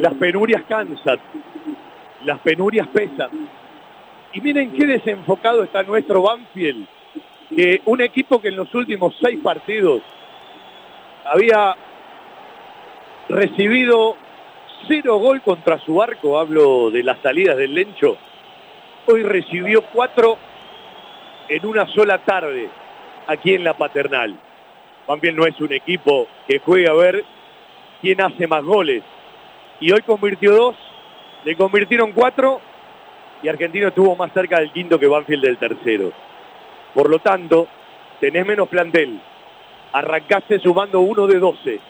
las penurias cansan, las penurias pesan. Y miren qué desenfocado está nuestro Banfield, que un equipo que en los últimos seis partidos había recibido cero gol contra su arco, hablo de las salidas del Lencho, hoy recibió cuatro en una sola tarde aquí en la paternal. Banfield no es un equipo que juegue a ver quién hace más goles. Y hoy convirtió dos, le convirtieron cuatro y Argentino estuvo más cerca del quinto que Banfield del tercero. Por lo tanto, tenés menos plantel. Arrancaste sumando uno de 12.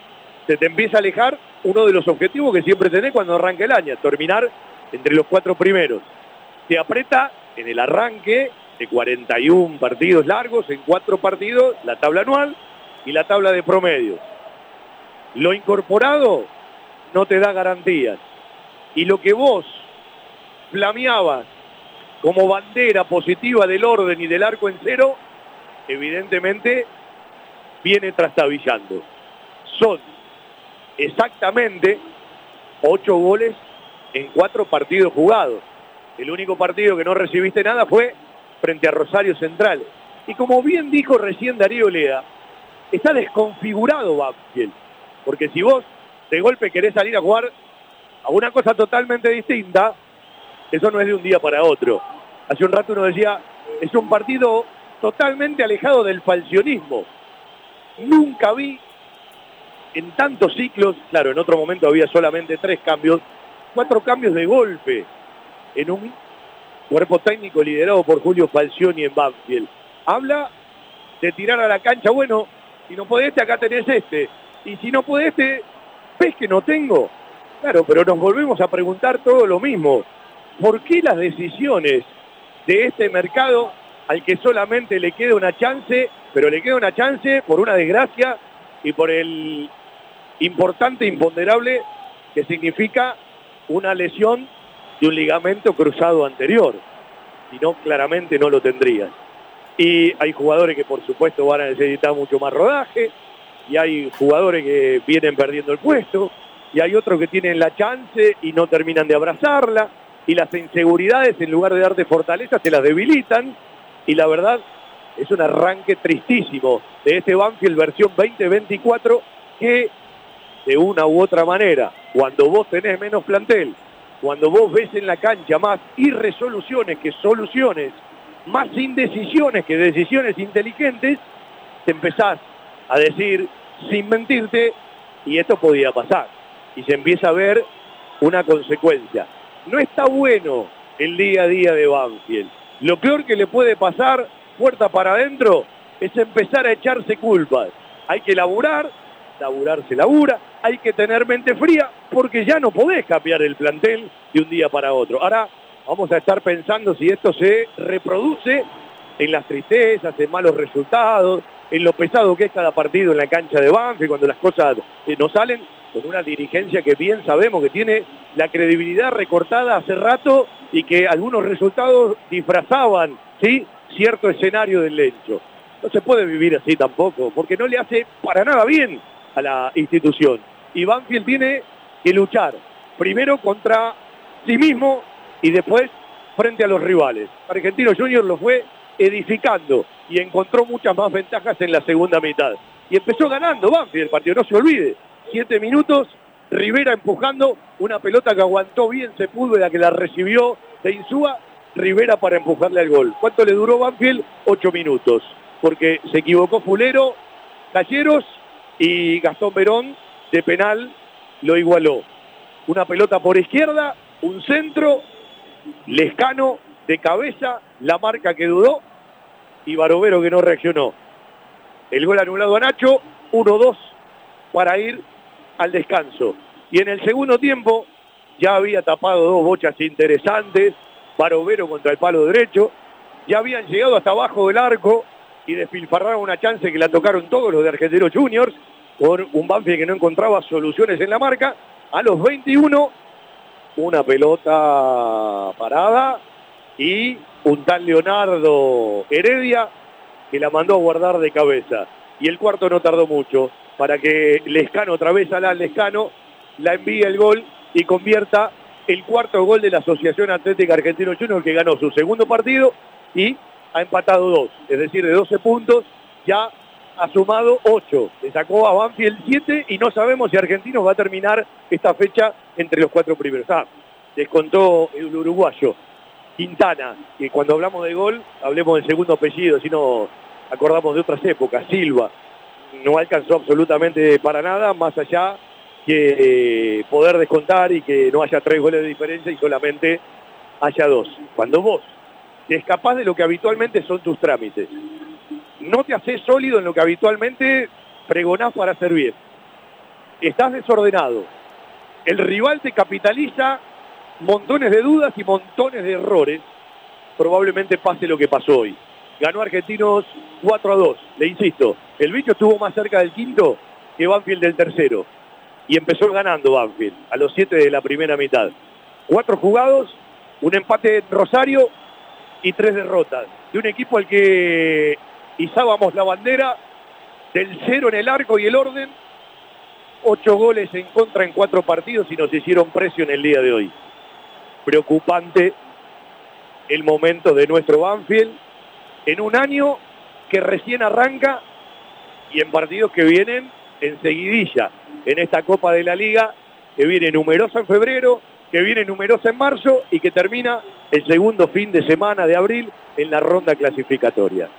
Se te empieza a alejar uno de los objetivos que siempre tenés cuando arranca el año, terminar entre los cuatro primeros. Te aprieta en el arranque de 41 partidos largos, en cuatro partidos, la tabla anual y la tabla de promedio. Lo incorporado no te da garantías. Y lo que vos flameabas como bandera positiva del orden y del arco en cero, evidentemente viene trastabillando. Son exactamente ocho goles en cuatro partidos jugados. El único partido que no recibiste nada fue frente a Rosario Central. Y como bien dijo recién Darío Lea, está desconfigurado Banfield. Porque si vos de golpe querés salir a jugar a una cosa totalmente distinta, eso no es de un día para otro. Hace un rato uno decía, es un partido totalmente alejado del falcionismo. Nunca vi en tantos ciclos, claro, en otro momento había solamente tres cambios, cuatro cambios de golpe en un cuerpo técnico liderado por Julio Falcioni en Banfield. Habla de tirar a la cancha, bueno, si no podés acá tenés este. Y si no podés ves que no tengo. Claro, pero nos volvemos a preguntar todo lo mismo. ¿Por qué las decisiones de este mercado al que solamente le queda una chance, pero le queda una chance por una desgracia y por el importante imponderable que significa una lesión de un ligamento cruzado anterior. Si no, claramente no lo tendrías. Y hay jugadores que por supuesto van a necesitar mucho más rodaje, y hay jugadores que vienen perdiendo el puesto, y hay otros que tienen la chance y no terminan de abrazarla, y las inseguridades en lugar de darte fortaleza se las debilitan, y la verdad es un arranque tristísimo de este Banfield versión 2024 que de una u otra manera, cuando vos tenés menos plantel, cuando vos ves en la cancha más irresoluciones que soluciones, más indecisiones que decisiones inteligentes, te empezás a decir, sin mentirte, y esto podía pasar. Y se empieza a ver una consecuencia. No está bueno el día a día de Banfield. Lo peor que le puede pasar, puerta para adentro, es empezar a echarse culpas. Hay que laburar, laburar se labura, hay que tener mente fría porque ya no podés cambiar el plantel de un día para otro. Ahora vamos a estar pensando si esto se reproduce en las tristezas, en malos resultados, en lo pesado que es cada partido en la cancha de Banfield, cuando las cosas eh, no salen, con una dirigencia que bien sabemos que tiene la credibilidad recortada hace rato y que algunos resultados disfrazaban ¿sí? cierto escenario del lecho. No se puede vivir así tampoco, porque no le hace para nada bien a la institución. Y Banfield tiene que luchar primero contra sí mismo y después frente a los rivales. Argentino Junior lo fue edificando y encontró muchas más ventajas en la segunda mitad. Y empezó ganando Banfield el partido, no se olvide. Siete minutos, Rivera empujando una pelota que aguantó bien Sepúlveda que la recibió de Insúa, Rivera para empujarle al gol. ¿Cuánto le duró Banfield? Ocho minutos. Porque se equivocó Fulero, Talleros y Gastón Verón de penal lo igualó. Una pelota por izquierda, un centro, Lescano de cabeza, la marca que dudó y Barovero que no reaccionó. El gol anulado a Nacho, 1-2 para ir al descanso. Y en el segundo tiempo ya había tapado dos bochas interesantes, Barovero contra el palo derecho, ya habían llegado hasta abajo del arco y despilfarraron una chance que la tocaron todos los de Argentinos Juniors, por un Banfield que no encontraba soluciones en la marca. A los 21, una pelota parada y un tal Leonardo Heredia que la mandó a guardar de cabeza. Y el cuarto no tardó mucho para que Lescano, otra vez a la Lescano, la envíe el gol y convierta el cuarto gol de la Asociación Atlética Argentino Junior que ganó su segundo partido y ha empatado dos, es decir, de 12 puntos ya ha sumado 8. Le sacó a Banfield 7 y no sabemos si Argentinos va a terminar esta fecha entre los cuatro primeros. Ah, descontó el uruguayo Quintana, que cuando hablamos de gol, hablemos del segundo apellido, si no acordamos de otras épocas, Silva. No alcanzó absolutamente para nada, más allá que eh, poder descontar y que no haya tres goles de diferencia y solamente haya dos. Cuando vos te escapás de lo que habitualmente son tus trámites, no te haces sólido en lo que habitualmente pregonás para bien. Estás desordenado. El rival te capitaliza montones de dudas y montones de errores. Probablemente pase lo que pasó hoy. Ganó Argentinos 4 a 2. Le insisto, el bicho estuvo más cerca del quinto que Banfield del tercero. Y empezó ganando Banfield a los 7 de la primera mitad. Cuatro jugados, un empate en Rosario y tres derrotas. De un equipo al que izábamos la bandera del cero en el arco y el orden. Ocho goles en contra en cuatro partidos y nos hicieron precio en el día de hoy. Preocupante el momento de nuestro Banfield en un año que recién arranca y en partidos que vienen en seguidilla en esta Copa de la Liga, que viene numerosa en febrero, que viene numerosa en marzo y que termina el segundo fin de semana de abril en la ronda clasificatoria.